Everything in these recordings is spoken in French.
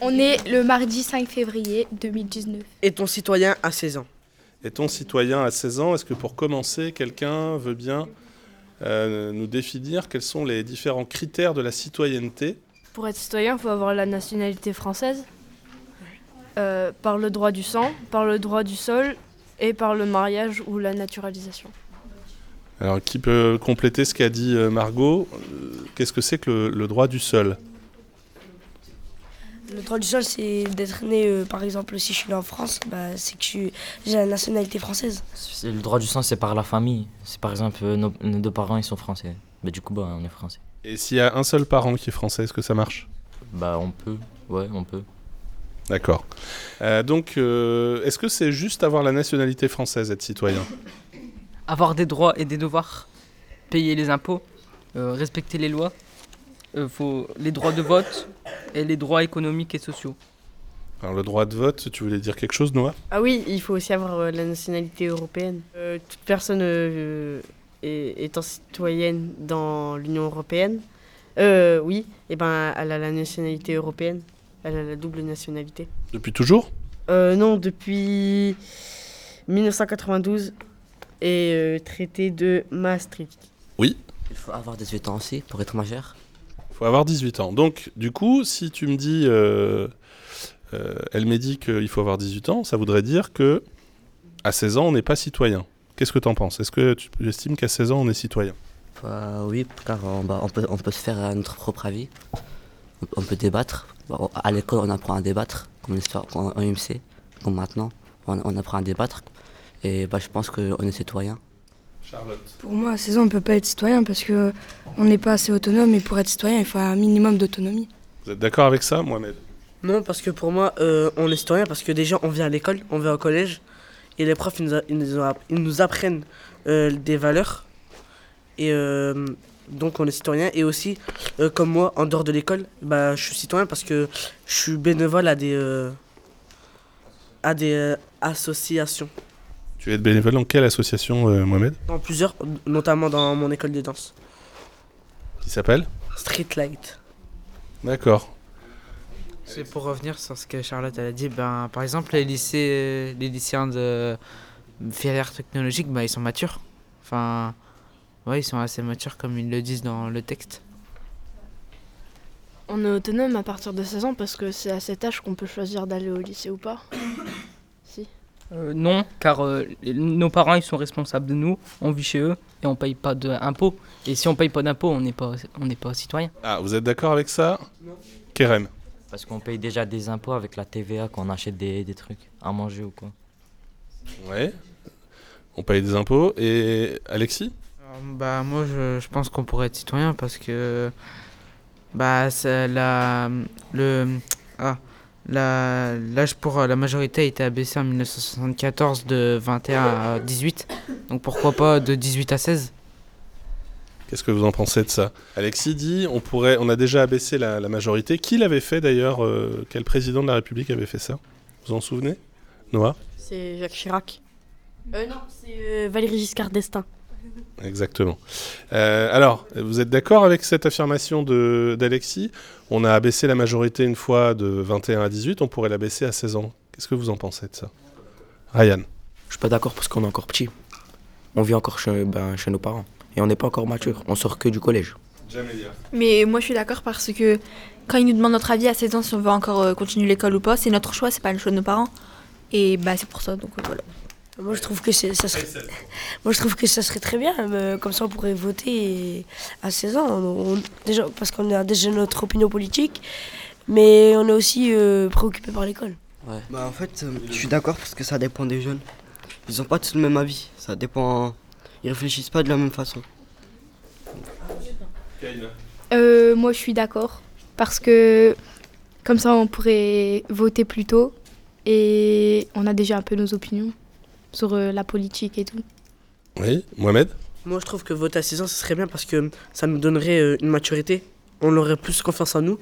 On est le mardi 5 février 2019. Est-on citoyen à 16 ans Est-on citoyen à 16 ans Est-ce que pour commencer, quelqu'un veut bien euh, nous définir quels sont les différents critères de la citoyenneté? Pour être citoyen, il faut avoir la nationalité française, euh, par le droit du sang, par le droit du sol et par le mariage ou la naturalisation. Alors, qui peut compléter ce qu'a dit euh, Margot? Qu'est-ce que c'est que le, le droit du sol? Le droit du sol, c'est d'être né, euh, par exemple, si je suis né en France, bah, c'est que j'ai la nationalité française. Le droit du sang, c'est par la famille. C'est par exemple, euh, nos, nos deux parents, ils sont français. Mais du coup, bah, on est français. Et s'il y a un seul parent qui est français, est-ce que ça marche? Bah, on peut. Ouais, on peut. D'accord. Euh, donc, euh, est-ce que c'est juste avoir la nationalité française, être citoyen? Avoir des droits et des devoirs, payer les impôts, euh, respecter les lois, euh, faut les droits de vote et les droits économiques et sociaux. Alors, le droit de vote, tu voulais dire quelque chose, Noah? Ah oui, il faut aussi avoir euh, la nationalité européenne. Euh, toute personne euh, est- étant citoyenne dans l'Union européenne, euh, oui, et ben, elle a la nationalité européenne. Elle a la double nationalité. Depuis toujours? Euh, non, depuis 1992 et euh, traité de Maastricht. Oui. Il faut avoir 18 ans aussi pour être majeur? Faut avoir 18 ans. Donc, du coup, si tu me dis, euh, euh, elle m'a dit qu'il faut avoir 18 ans, ça voudrait dire que à 16 ans, on n'est pas citoyen. Qu'est-ce que tu en penses? Est-ce que tu estimes qu'à 16 ans, on est citoyen? Bah, oui, car on, bah, on, peut, se faire notre propre avis. On, peut débattre. À l'école, on apprend à débattre, comme en en UMC, comme maintenant. On, on apprend à débattre. Et bah, je pense qu'on est citoyen. Charlotte. Pour moi, à 16 ans, on ne peut pas être citoyen parce que on n'est pas assez autonome et pour être citoyen, il faut un minimum d'autonomie. Vous êtes d'accord avec ça, Mohamed? Non, parce que pour moi, euh, on est citoyen parce que déjà, on vient à l'école, on vient au collège, et les profs, ils nous, a- ils nous, a- ils nous apprennent euh, des valeurs. Et euh, donc, on est citoyen. Et aussi, euh, comme moi, en dehors de l'école, bah, je suis citoyen parce que je suis bénévole à des, euh, à des euh, associations. Tu es bénévole dans quelle association, euh, Mohamed? Dans plusieurs, notamment dans mon école de danse. Qui s'appelle? Streetlight. D'accord. C'est pour revenir sur ce que Charlotte elle a dit. Ben, par exemple, les, lycées, les lycéens de filière technologique, ben, ils sont matures. Enfin, ouais, ils sont assez matures comme ils le disent dans le texte. On est autonome à partir de 16 ans parce que c'est à cet âge qu'on peut choisir d'aller au lycée ou pas. Euh, non, car euh, nos parents ils sont responsables de nous, on vit chez eux et on paye pas d'impôts. Et si on paye pas d'impôts, on n'est pas, on n'est pas citoyen. Ah, vous êtes d'accord avec ça? Kerem Parce qu'on paye déjà des impôts avec la TVA quand on achète des, des trucs à manger ou quoi. Ouais. On paye des impôts. Et Alexis? Alors, bah, moi, je, je pense qu'on pourrait être citoyen parce que bah, c'est la, le, ah, l'âge pour la majorité a été abaissé en 1974 de 21 à 18. Donc pourquoi pas de 18 à 16 Qu'est-ce que vous en pensez de ça? Alexis dit on pourrait, on a déjà abaissé la, la majorité. Qui l'avait fait d'ailleurs euh, Quel président de la République avait fait ça? Vous vous en souvenez? Noah? C'est Jacques Chirac. Euh, non, c'est euh, Valéry Giscard d'Estaing. Exactement. Euh, alors, vous êtes d'accord avec cette affirmation de- d'Alexis? On a abaissé la majorité une fois de 21 à 18, on pourrait l'abaisser à 16 ans. Qu'est-ce que vous en pensez de ça? Ryan Je suis pas d'accord parce qu'on est encore petit. On vit encore chez, ben, chez nos parents. Et on n'est pas encore mature. On sort que du collège. Mais moi, je suis d'accord parce que quand ils nous demandent notre avis à 16 ans si on veut encore euh, continuer l'école ou pas, c'est notre choix, c'est pas le choix de nos parents. Et bah, c'est pour ça, donc euh, voilà. Moi, je trouve que c'est- ça serait, moi, je trouve que ça serait très bien. euh, comme ça, on pourrait voter à 16 ans. On- déjà, parce qu'on a déjà notre opinion politique, mais on est aussi euh, préoccupé par l'école. Bah en fait, euh, je suis d'accord parce que ça dépend des jeunes. Ils ont pas tous le même avis. Ça dépend. Ils réfléchissent pas de la même façon. Euh, moi, je suis d'accord parce que comme ça, on pourrait voter plus tôt et on a déjà un peu nos opinions sur euh, la politique et tout. Oui, Mohamed? Moi, je trouve que voter à 6 ans, ce serait bien parce que ça nous donnerait euh, une maturité. On aurait plus confiance en nous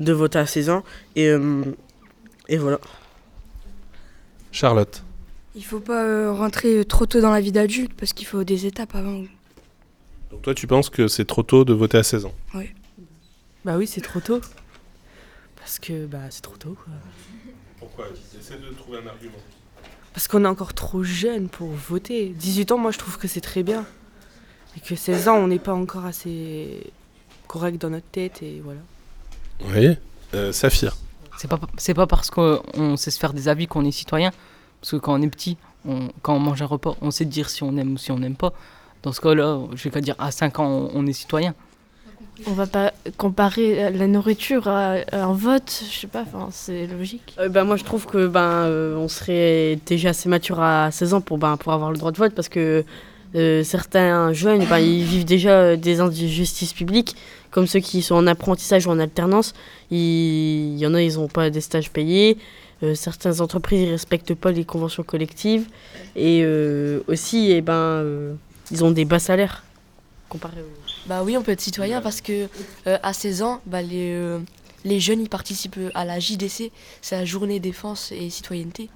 de voter à 16 ans. Et, euh, et voilà. Charlotte? Il faut pas euh, rentrer trop tôt dans la vie d'adulte parce qu'il faut des étapes avant. Donc toi, tu penses que c'est trop tôt de voter à 16 ans? Oui. Bah oui, c'est trop tôt. Parce que bah, c'est trop tôt. Quoi. Pourquoi? Essaie de trouver un argument. Parce qu'on est encore trop jeune pour voter. 18 ans, moi je trouve que c'est très bien. Et que 16 ans, on n'est pas encore assez correct dans notre tête et voilà. Oui. Euh, Saphir. C'est pas, c'est pas parce qu'on sait se faire des avis qu'on est citoyen. Parce que quand on est petit, on- quand on mange un repas, on sait dire si on aime ou si on n'aime pas. Dans ce cas-là, je vais qu'à dire à 5 ans, on, on est citoyen. On va pas comparer la nourriture à, un vote, je sais pas, c'est logique. Euh, bah, moi je trouve que ben euh, on serait déjà assez mature à 16 ans pour, ben, pour avoir le droit de vote parce que euh, certains jeunes ben, ils vivent déjà des injustices publiques comme ceux qui sont en apprentissage ou en alternance. Il, y en a, ils n'ont pas des stages payés. Certaines entreprises ne respectent pas les conventions collectives. Et aussi, eh ben, ils ont des bas salaires comparé aux... Bah oui, on peut être citoyen parce que euh, à 16 ans, bah, les, euh, les jeunes ils participent à la JDC, c'est la journée défense et citoyenneté.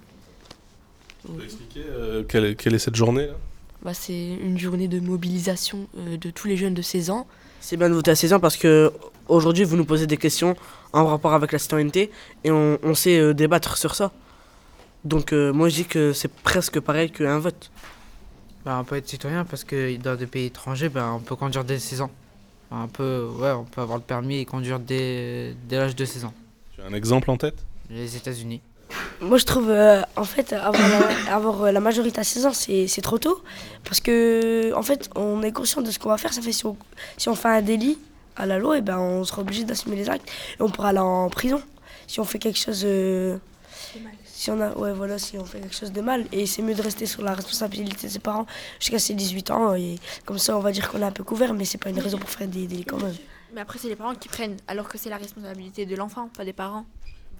Tu peux expliquer euh, quelle, quelle est cette journée là? Bah, c'est une journée de mobilisation euh, de tous les jeunes de 16 ans. C'est bien de voter à 16 ans parce que aujourd'hui vous nous posez des questions en rapport avec la citoyenneté et on, on sait euh, débattre sur ça. Donc euh, moi je dis que c'est presque pareil qu'un vote. Bah, on peut être citoyen parce que dans des pays étrangers, bah, on peut conduire dès 16 ans. Enfin, un peu, ouais, on peut avoir le permis et conduire dès, dès l'âge de 16 ans. Tu as un exemple en tête? Les États-Unis. Moi, je trouve, euh, en fait, avoir la, avoir, la majorité à 16 ans, c'est c'est trop tôt. Parce que, en fait, on est conscient de ce qu'on va faire. Ça fait si on, si on fait un délit à la loi, et ben, on sera obligé d'assumer les actes. Et on pourra aller en prison. Si on fait quelque chose. euh, si on a, ouais, voilà, si on fait quelque chose de mal. Et c'est mieux de rester sur la responsabilité de ses parents jusqu'à ses 18 ans. Et comme ça, on va dire qu'on est un peu couvert, mais c'est pas une raison pour faire des délits quand même. Mais après, c'est les parents qui prennent, alors que c'est la responsabilité de l'enfant, pas des parents.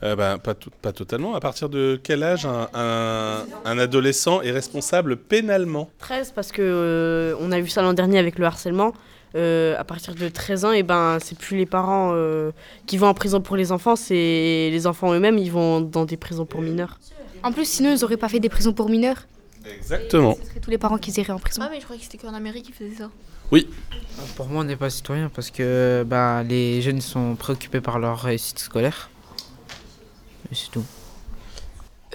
Euh, bah, pas, tout- pas totalement. À partir de quel âge un, un- un adolescent est responsable pénalement? 13 parce que euh, on a vu ça l'an dernier avec le harcèlement. Euh, à partir de 13 ans, et ben c'est plus les parents euh, qui vont en prison pour les enfants, c'est les enfants eux-mêmes, ils vont dans des prisons pour mineurs. En plus, sinon, ils auraient pas fait des prisons pour mineurs. Exactement. Ce serait tous les parents qui iraient en prison. Ah, mais je croyais que c'était qu'en Amérique qu'ils faisaient ça. Oui. Pour moi, on n'est pas citoyen parce que bah, les jeunes sont préoccupés par leur réussite scolaire. Et c'est tout.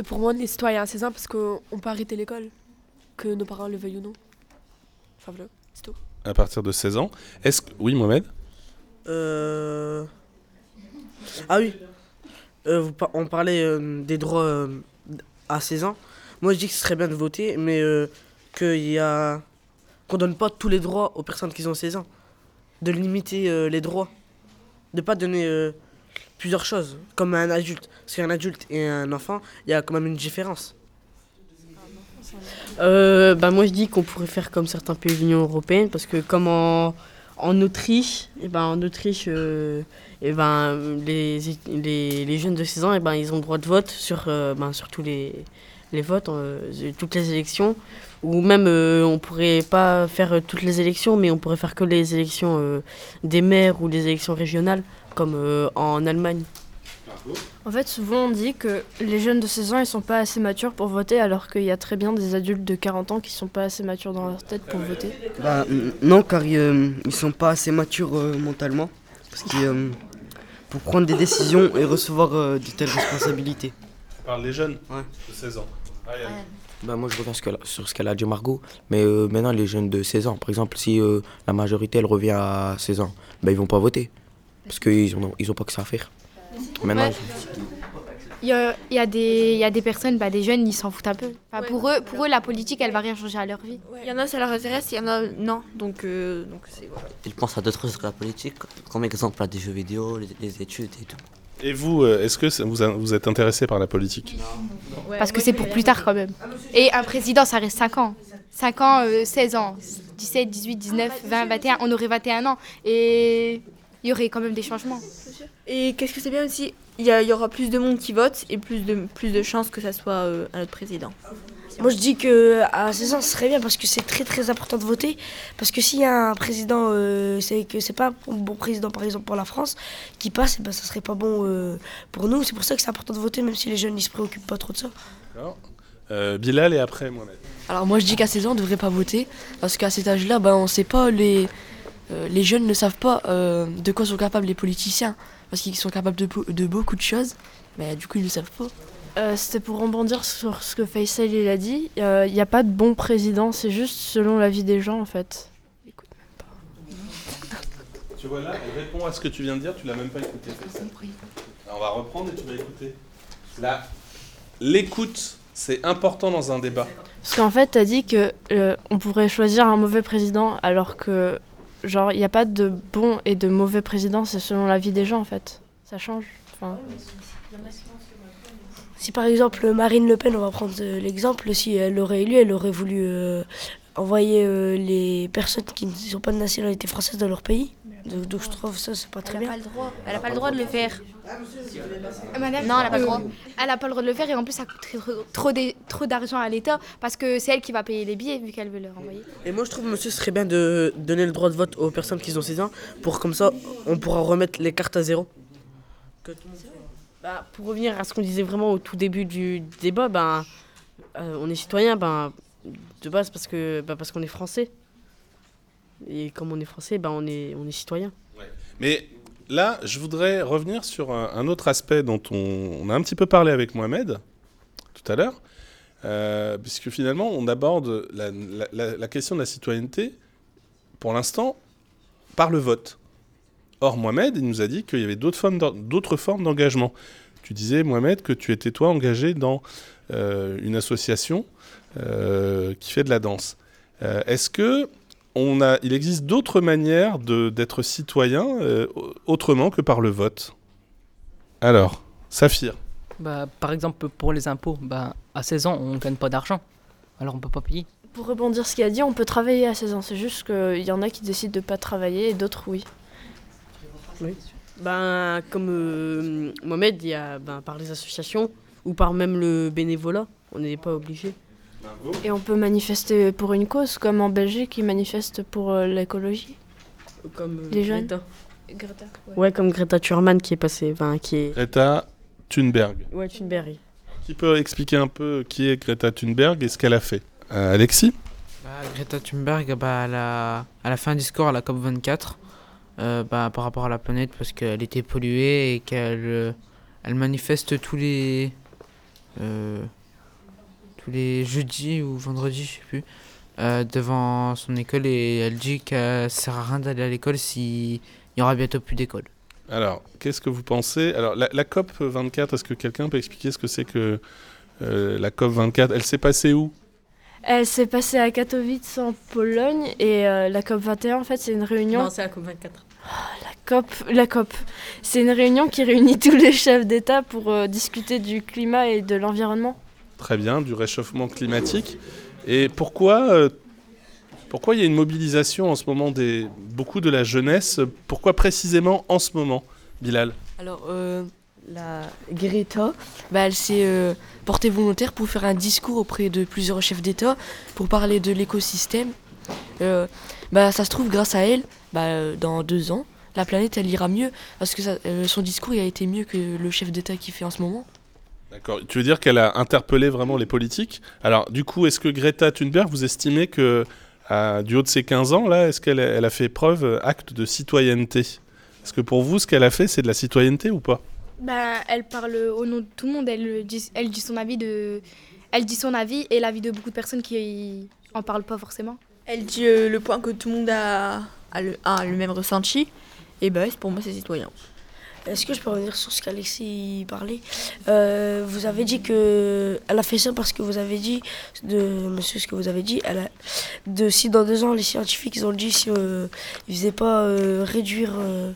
Pour moi, on est citoyen à 16 ans parce qu'on peut arrêter l'école, que nos parents le veuillent ou non. Enfin voilà, c'est tout. À partir de 16 ans. Est-ce que... Oui, Mohamed? Euh... Ah oui. Euh, on parlait euh, des droits euh, à 16 ans. Moi je dis que ce serait bien de voter, mais qu'il y a... qu'on donne pas tous les droits aux personnes qui ont 16 ans. De limiter les droits. De pas donner plusieurs choses, comme un adulte. Parce qu'un adulte et un enfant, il y a quand même une différence. Euh, bah moi je dis qu'on pourrait faire comme certains pays de l'Union Européenne parce que comme en, en Autriche, et ben en Autriche, euh, et ben les, les, jeunes de 16 ans, et ben ils ont le droit de vote sur, euh, ben, sur tous les, les votes, toutes les élections. Ou même on pourrait pas faire toutes les élections, mais on pourrait faire que les élections des maires ou les élections régionales, comme en Allemagne. En fait, souvent on dit que les jeunes de 16 ans ils sont pas assez matures pour voter, alors qu'il y a très bien des adultes de 40 ans qui sont pas assez matures dans leur tête pour voter. Bah, non, car ils, euh, ils sont pas assez matures euh, mentalement parce qu'ils, euh, pour prendre des décisions et recevoir euh, de telles responsabilités. Parle des jeunes Ouais. de 16 ans. Bah moi je reviens sur ce qu'elle- sur ce qu'elle a dit Margot, mais euh, maintenant les jeunes de 16 ans, par exemple si euh, la majorité elle revient à 16 ans, bah ils vont pas voter, parce qu'ils ont, ils ont pas que ça à faire. Maintenant, Ouais. Il y a, il y a des, il y a des personnes, bah, des jeunes, ils s'en foutent un peu. Enfin, pour, eux, pour eux, la politique, elle va rien changer à leur vie. Il y en a, ça leur intéresse, il y en a, non. Donc, euh, donc c'est voilà. Ils pensent à d'autres choses que la politique, comme exemple à des jeux vidéo, les, les études et tout. Et vous, euh, est-ce que vous, a- vous êtes intéressé par la politique? Parce que c'est pour plus tard quand même. Et un président, ça reste 5 ans. 5 ans, euh, 16 ans. 17, 18, 19, 20, 21. On aurait 21 ans. Et il y aurait quand même des changements. Et qu'est-ce que c'est bien aussi Il y, a- il y aura plus de monde qui vote et plus de, plus de chances que ça soit euh, un autre président. Moi, je dis que à 16 ans, ce serait bien parce que c'est très très important de voter. Parce que s'il y a un président, euh, c'est que c'est pas un bon président, par exemple pour la France, qui passe, eh ben, ça serait pas bon euh, pour nous. C'est pour ça que c'est important de voter, même si les jeunes ils se préoccupent pas trop de ça. D'accord. Euh, Bilal et après Mohamed. Alors moi, je dis qu'à 16 ans, on devrait pas voter parce qu'à cet âge-là, ben, on sait pas les euh, les jeunes ne savent pas euh, de quoi sont capables les politiciens. Parce qu'ils sont capables de, de beaucoup de choses, mais du coup ils le savent pas. Euh, C'était pour rebondir sur ce que Faisal il a dit. Il n'y a pas de bon président, c'est juste selon la vie des gens en fait. Tu vois là, elle répond à ce que tu viens de dire, tu l'as même pas écouté. Alors, on va reprendre et tu vas écouter. Là, l'écoute, c'est important dans un débat. Parce qu'en fait, t'as dit que euh, on pourrait choisir un mauvais président, alors que genre il n'y a pas de bon et de mauvais président, c'est selon la vie des gens en fait. Ça change. Enfin, Si par exemple Marine Le Pen, on va prendre euh, l'exemple, si elle aurait élu, elle aurait voulu euh, envoyer euh, les personnes qui ne sont pas de nationalité française dans leur pays. Donc, donc je trouve ça, c'est pas très bien. Elle n'a pas le droit de le faire. Madame, Non, elle a pas le droit. Elle n'a pas le droit de le faire et en plus ça coûterait trop, trop, d'argent à l'État parce que c'est elle qui va payer les billets vu qu'elle veut le renvoyer. Et moi, je trouve, monsieur, ce serait bien de donner le droit de vote aux personnes qui ont 16 ans pour comme ça, on pourra remettre les cartes à zéro. Bah, pour revenir à ce qu'on disait vraiment au tout début du débat, ben, euh, on est citoyen ben, de base parce que bah, parce qu'on est français. Et comme on est français, ben, on est, on est citoyen. Mais là, je voudrais revenir sur un, autre aspect dont on, a un petit peu parlé avec Mohamed tout à l'heure, euh, puisque finalement, on aborde la, question de la citoyenneté, pour l'instant, par le vote. Or, Mohamed, il nous a dit qu'il y avait d'autres formes d'engagement. Tu disais, Mohamed, que tu étais, toi, engagé dans euh, une association euh, qui fait de la danse. Est-ce que on a, il existe d'autres manières de- d'être citoyen euh, autrement que par le vote Alors, Saphir. Bah, par exemple, pour les impôts, bah, à 16 ans, on gagne pas d'argent. Alors on peut pas payer. pour rebondir ce qu'il a dit, on peut travailler à 16 ans. C'est juste qu'il y en a qui décident de pas travailler et d'autres oui. Ben, comme euh, Mohamed, il y a ben, par les associations ou par même le bénévolat, on n'est pas obligé. Et on peut manifester pour une cause, comme en Belgique, ils manifestent pour euh, l'écologie. Comme euh, Les jeunes. Greta. Greta, Ouais, comme Greta Thurman qui est passée, enfin, qui est... Greta Thunberg. Ouais, Thunberg. Qui peut expliquer un peu qui est Greta Thunberg et ce qu'elle a fait? Euh, Alexis? Bah, Greta Thunberg, bah, elle, a, elle a fait un discours à la COP24 euh, bah, par rapport à la planète parce qu'elle était polluée et qu'elle euh, elle manifeste tous les, euh, tous les jeudis ou vendredis, je sais plus, euh, devant son école et elle dit que ça sert à rien d'aller à l'école s'il y aura bientôt plus d'école. Alors, qu'est-ce que vous pensez? Alors, la, la COP 24, est-ce que quelqu'un peut expliquer ce que c'est que euh, la COP 24 Elle s'est passée où? Elle s'est passée à Katowice en Pologne et euh, la COP 21 en fait c'est une réunion. Non, c'est la COP24. La COP, la COP, c'est une réunion qui réunit tous les chefs d'État pour euh, discuter du climat et de l'environnement. Très bien, du réchauffement climatique. Et pourquoi, euh, pourquoi il y a une mobilisation en ce moment des beaucoup de la jeunesse? Pourquoi précisément en ce moment, Bilal? Alors, euh, la Greta, bah, elle s'est euh, portée volontaire pour faire un discours auprès de plusieurs chefs d'État pour parler de l'écosystème. Bah, ça se trouve, grâce à elle, bah, dans deux ans, la planète, elle ira mieux parce que son discours a été mieux que le chef d'État qui fait en ce moment. D'accord. Tu veux dire qu'elle a interpellé vraiment les politiques? Alors, du coup, est-ce que Greta Thunberg, vous estimez que du haut de ses 15 ans, là, est-ce qu'elle elle a fait preuve, euh, acte de citoyenneté? Est-ce que pour vous, ce qu'elle a fait, c'est de la citoyenneté ou pas? Bah, elle parle au nom de tout le monde, elle dit, elle dit son avis de, elle dit son avis et l'avis de beaucoup de personnes qui en parlent pas forcément. Elle dit euh, le point que tout le monde a, a le, a le même ressenti. Et bah, pour moi, c'est citoyen. Est-ce que je peux revenir sur ce qu'Alexis parlait? Euh, Vous avez dit que elle a fait ça parce que vous avez dit de monsieur ce que vous avez dit. Elle a, de si dans deux ans les scientifiques ils ont dit si euh, ils faisaient pas euh, réduire euh,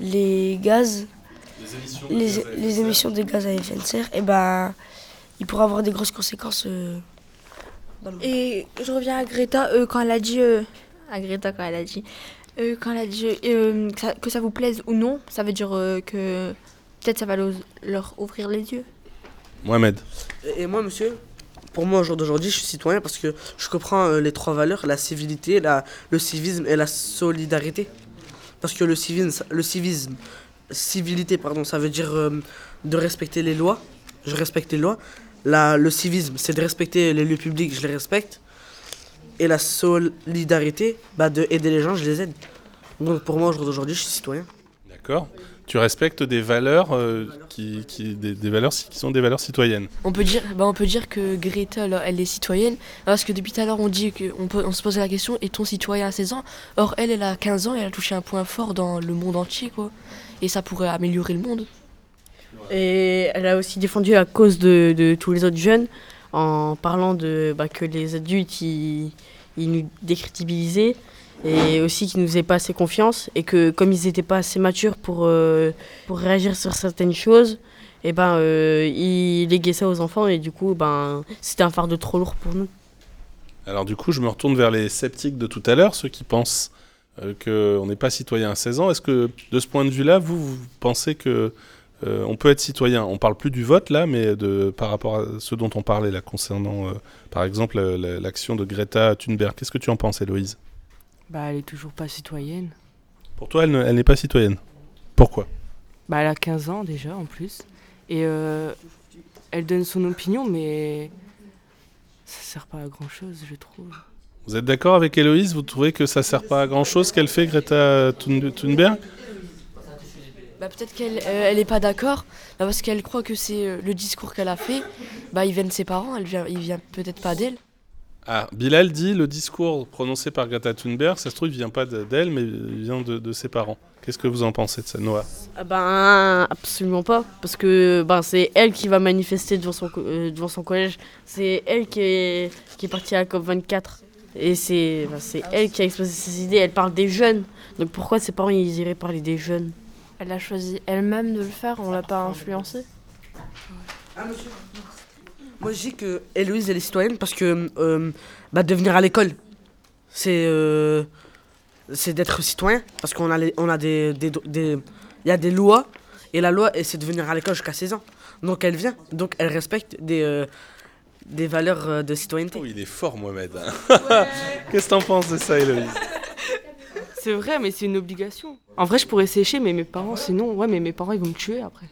les gaz, Les émissions les, les émissions de gaz à effet de serre, et ben il pourrait avoir des grosses conséquences. euh, dans le monde. Et je reviens à Greta euh, quand elle a dit. euh, à Greta quand elle a dit. Euh, quand euh, que, ça, que ça vous plaise ou non, ça veut dire euh, que peut-être ça va leur, leur ouvrir les yeux. Mohamed. Et et moi, monsieur, pour moi, au jour d'aujourd'hui, je suis citoyen parce que je comprends euh, les trois valeurs la civilité, la, le civisme et la solidarité. Parce que le civisme, le civisme civilité, pardon, ça veut dire euh, de respecter les lois. Je respecte les lois. La, le civisme, c'est de respecter les lieux publics, je les respecte. Et la solidarité, bah, de aider les gens, je les aide. Donc pour moi, au jour d'aujourd'hui, je suis citoyen. D'accord. Tu respectes des valeurs, euh, qui, qui- des, des valeurs qui sont des valeurs citoyennes. On peut dire, bah on peut dire que Greta, elle est citoyenne, parce que depuis tout à l'heure, on dit qu'on peut, on se pose la question, est-on citoyen à 16 ans? Or, elle, elle a 15 ans et elle a touché un point fort dans le monde entier, quoi. Et ça pourrait améliorer le monde. Et elle a aussi défendu la cause de, de tous les autres jeunes en parlant de bah, que les adultes ils, nous décrédibilisaient et aussi qu'ils nous faisaient pas assez confiance et que comme ils n'étaient pas assez matures pour, euh, pour réagir sur certaines choses, et ben euh, ils léguaient ça aux enfants et du coup ben c'était un fardeau trop lourd pour nous. Alors du coup, je me retourne vers les sceptiques de tout à l'heure, ceux qui pensent euh, qu'on n'est pas citoyen à 16 ans. Est-ce que de ce point de vue-là, vous pensez que euh, on peut être citoyen On parle plus du vote là, mais de, par rapport à ce dont on parlait là, concernant euh, par exemple la- l'action de Greta Thunberg. Qu'est-ce que tu en penses, Héloïse? Bah, elle est toujours pas citoyenne. Pour toi, elle ne- elle n'est pas citoyenne. Pourquoi? Bah, elle a 15 ans déjà en plus. Et euh, elle donne son opinion, mais ça sert pas à grand chose, je trouve. Vous êtes d'accord avec Héloïse? Vous trouvez que ça sert pas à grand-chose qu'elle fait, Greta Thun- Thunberg? Bah, peut-être qu'elle euh, elle est pas d'accord, bah, parce qu'elle croit que c'est euh, le discours qu'elle a fait, bah, il vient de ses parents, elle vient, il vient peut-être pas d'elle. Ah, Bilal dit le discours prononcé par Greta Thunberg, ça se trouve, il vient pas de- d'elle, mais il vient de, de ses parents. Qu'est-ce que vous en pensez de ça, Noah? Ah ben absolument pas parce que ben c'est elle qui va manifester devant son euh, devant son collège. C'est elle qui est qui est partie à la COP 24 et c'est ben, c'est elle qui a exposé ses idées. Elle parle des jeunes. Donc pourquoi ses parents ils iraient parler des jeunes? Elle a choisi elle-même de le faire, on l'a pas influencé. Moi, je dis que Héloïse, elle est citoyenne parce que euh, bah, devenir à l'école, c'est euh, c'est d'être citoyen. Parce qu'on a, les- on a des. des- des- Il y a des lois, et la loi, c'est de venir à l'école jusqu'à 16 ans. Donc elle vient, donc elle respecte des, euh, des valeurs de citoyenneté. Oh, il est fort, Mohamed. hein. Qu'est-ce que t'en penses de ça, Héloïse? C'est vrai, mais c'est une obligation. En vrai, je pourrais sécher, mais mes parents, sinon, ouais, mais mes parents, ils vont me tuer après.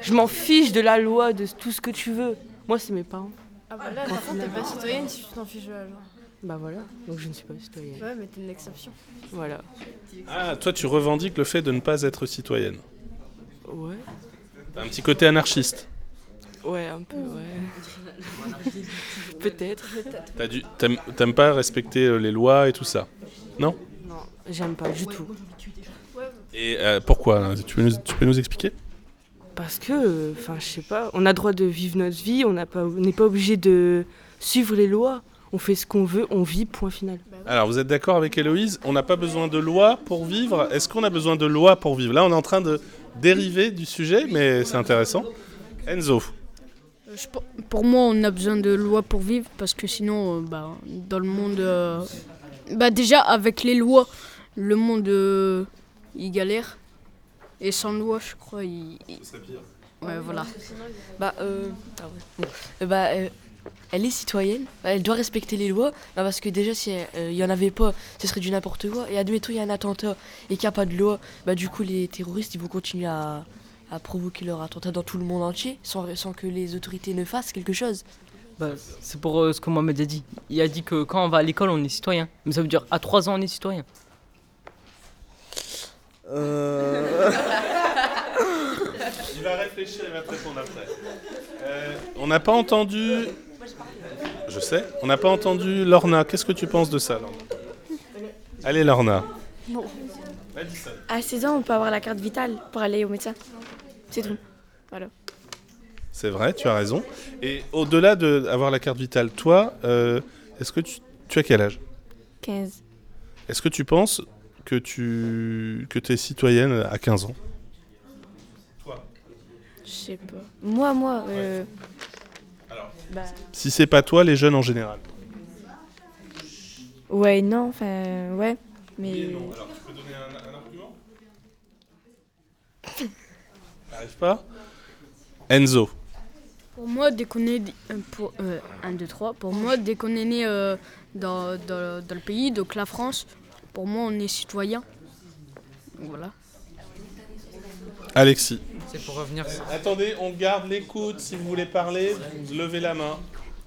Je m'en fiche de la loi, de tout ce que tu veux. Moi, c'est mes parents. Ah bah là, par contre, t'es pas citoyenne si tu t'en fiches de la loi. Bah voilà, donc je ne suis pas citoyenne. Ouais, mais t'es une exception. Voilà. Ah, toi, tu revendiques le fait de ne pas être citoyenne. Ouais. T'as un petit côté anarchiste. Ouais, un peu, ouais. Peut-être. T'as dû- T'aimes t'aimes pas respecter euh, les lois et tout ça Non Non, j'aime pas du tout. Et euh, pourquoi là tu peux, nous, tu peux nous expliquer? Parce que, enfin, je sais pas, on a droit de vivre notre vie, on n'a pas- on n'est pas obligé de suivre les lois. On fait ce qu'on veut, on vit, point final. Alors, vous êtes d'accord avec Héloïse? On n'a pas besoin de loi pour vivre? Est-ce qu'on a besoin de loi pour vivre? Là, on est en train de dériver du sujet, mais c'est intéressant. Enzo Euh, je pour moi, on a besoin de lois pour vivre parce que sinon, euh, bah, dans le monde. euh, bah, déjà, avec les lois, le monde euh, il galère. Et sans loi, je crois, il. il- Ouais, voilà. Bah, euh, ah ouais. Bon. Euh, bah, euh, elle est citoyenne, elle doit respecter les lois, bah, parce que déjà, si il y en avait pas, ce serait du n'importe quoi. Et admettons, il y a un attentat et qu'il n'y a pas de loi, bah, du coup, les terroristes, ils vont continuer à, à provoquer leur attentat dans tout le monde entier, sans, sans que les autorités ne fassent quelque chose. Bah, c'est pour euh, ce que Mohamed a dit. Il a dit que quand on va à l'école, on est citoyen. Mais ça veut dire à 3 ans, on est citoyen. Euh... Il va réfléchir, il va te répondre après. Euh, on n'a pas entendu. Je sais, on n'a pas entendu Lorna. Qu'est-ce que tu penses de ça, Lorna? Allez, Lorna. Ça. À 16 ans, on peut avoir la carte vitale pour aller au médecin. C'est tout. Voilà. C'est vrai, tu as raison. Et au-delà d'avoir la carte vitale, toi, euh, est-ce que tu, tu as quel âge? 15. Est-ce que tu penses que tu que es citoyenne à 15 ans? Je sais pas. Moi, moi. Euh... Bah... Si c'est pas toi, les jeunes en général. Ouais, non, enfin, ouais. Mais. Alors, tu peux donner un, un argument? Pas? Enzo. Pour moi, dès qu'on est. euh, Pour, 1, 2, 3. Pour moi, dès qu'on est né euh, dans, dans, dans le pays, donc la France, pour moi, on est citoyen. Voilà. Alexis. C'est pour revenir. Attendez, on garde l'écoute. Si vous voulez parler, levez la main.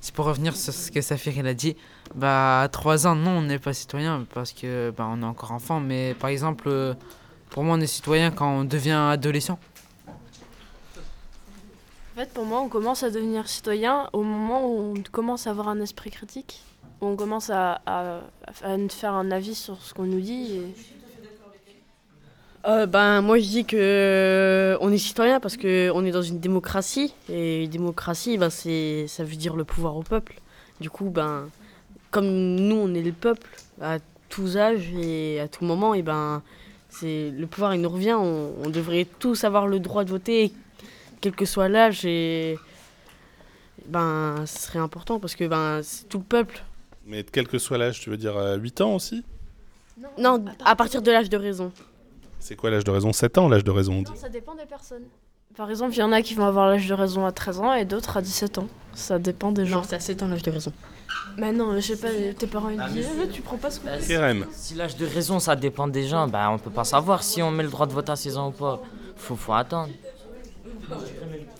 C'est pour revenir sur ce que Safir il a dit. Bah, à 3 ans, non, on n'est pas citoyen parce que bah, on est encore enfant. Mais par exemple, euh, Pour moi, on est citoyen quand on devient adolescent. En fait, pour moi, on commence à devenir citoyen au moment où on commence à avoir un esprit critique, où on commence à, faire un avis sur ce qu'on nous dit. et- Euh, ben, moi, je dis que euh, on est citoyen parce que on est dans une démocratie. Et une démocratie, ben, c'est, ça veut dire le pouvoir au peuple. Du coup, ben, comme nous, on est le peuple à tous âges et à tout moment, et ben, c'est, le pouvoir, il nous revient. On devrait tous avoir le droit de voter, quel que soit l'âge. Et ben, ce serait important parce que ben, c'est tout le peuple. Mais quel que soit l'âge, tu veux dire euh, 8 ans aussi? Non, à partir de l'âge de raison. C'est quoi l'âge de raison? 7 ans, l'âge de raison on dit. Ça dépend des personnes. Par exemple, il y en a qui vont avoir l'âge de raison à 13 ans et d'autres à 17 ans. Ça dépend des gens. c'est à 7 ans l'âge de raison. Mais non, je sais pas, tes parents ils Ah, disent Eh, tu prends pas ce que Kerem. Si l'âge de raison ça dépend des gens, bah on peut pas savoir si on met le droit de vote à 16 ans ou pas. Faut, faut attendre.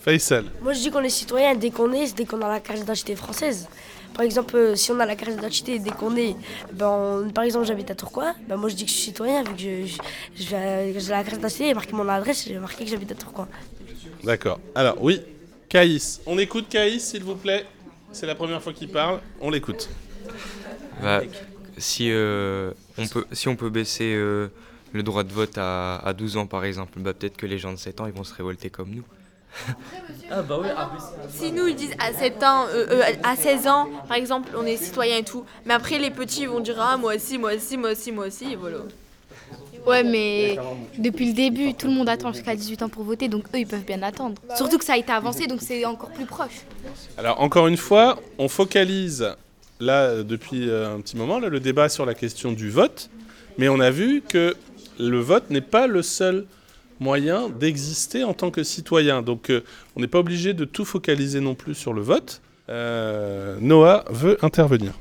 Faisal. Moi je dis qu'on est citoyen dès qu'on est, dès qu'on a la carte d'identité française. Par exemple, euh, si on a la carte d'identité dès qu'on est, ben on- par exemple j'habite à Tourcoing, ben moi je dis que je suis citoyen vu que j'ai la carte d'identité et marqué mon adresse, j'ai marqué que j'habite à Tourcoing. D'accord. Alors, oui, Caïs. On écoute Caïs, s'il vous plaît. C'est la première fois qu'il parle. On l'écoute. Bah, si, euh, on peut, si on peut baisser euh, le droit de vote à, à 12 ans par exemple, bah, peut-être que les gens de 7 ans ils vont se révolter comme nous. Ah bah oui, Si nous ils disent à 7 ans, euh, euh, à 16 ans, par exemple, on est citoyen et tout, mais après les petits ils vont dire ah moi aussi, moi aussi, moi aussi, moi aussi, et voilà. Ouais, mais depuis le début, tout le monde attend jusqu'à 18 ans pour voter, donc eux, ils peuvent bien attendre. Surtout que ça a été avancé, donc c'est encore plus proche. Alors, encore une fois, on focalise, là, depuis euh, un petit moment, là, le débat sur la question du vote. Mais on a vu que le vote n'est pas le seul moyen d'exister en tant que citoyen. Donc, euh, on n'est pas obligé de tout focaliser non plus sur le vote. Euh, Noah veut intervenir.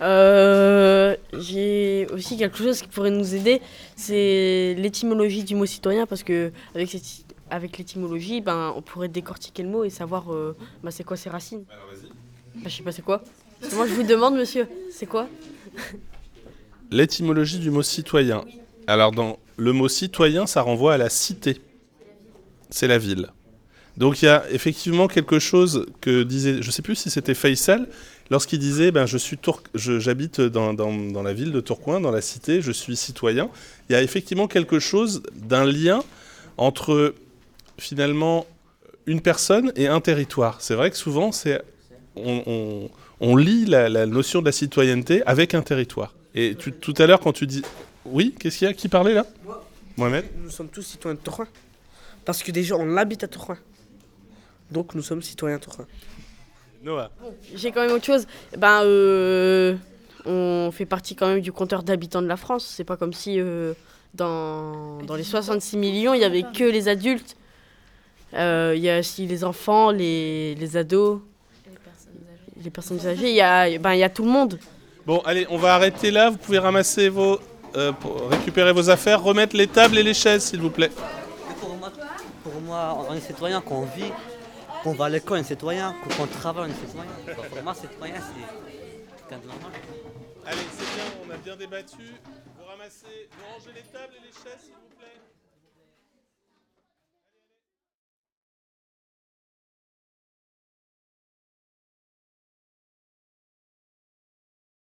Euh, J'ai aussi quelque chose qui pourrait nous aider, c'est l'étymologie du mot citoyen, parce que avec, cette- avec l'étymologie, ben, on pourrait décortiquer le mot et savoir euh, ben, c'est quoi ses racines. Ben, je sais pas c'est quoi. Moi je vous demande monsieur, c'est quoi? L'étymologie du mot citoyen. Alors, dans le mot citoyen, ça renvoie à la cité. C'est la ville. Donc, il y a effectivement quelque chose que disait, je ne sais plus si c'était Faisal, lorsqu'il disait ben, je suis J'habite dans, dans- la ville de Tourcoing, dans la cité, je suis citoyen. Il y a effectivement quelque chose d'un lien entre finalement une personne et un territoire. C'est vrai que souvent, c'est on, on- la, notion de la citoyenneté avec un territoire. Et tout à l'heure, quand tu dis... Oui, qu'est-ce qu'il y a Qui parlait là Mohamed Nous sommes tous citoyens de Tourcoing. Parce que déjà, on habite à Tourcoing. Donc, nous sommes citoyens de Tourcoing. Noah. J'ai quand même autre chose. Ben, euh, on fait partie quand même du compteur d'habitants de la France. C'est pas comme si euh, dans, dans les 66 millions, il y avait que les adultes. Euh, Il y a aussi les enfants, les, les ados, les personnes âgées. Il y a, ben, il y a tout le monde. Bon, allez, on va arrêter là. Vous pouvez ramasser vos... euh, pour récupérer vos affaires, remettre les tables et les chaises, s'il vous plaît. Pour moi, pour moi, on est citoyen quand on vit, qu'on va à l'école, on est citoyen, qu'on travaille, on est citoyen. Pour moi, citoyen, c'est quelqu'un de normal. Allez, c'est bien, on a bien débattu. Vous ramassez, vous rangez les tables et les chaises, s'il vous plaît.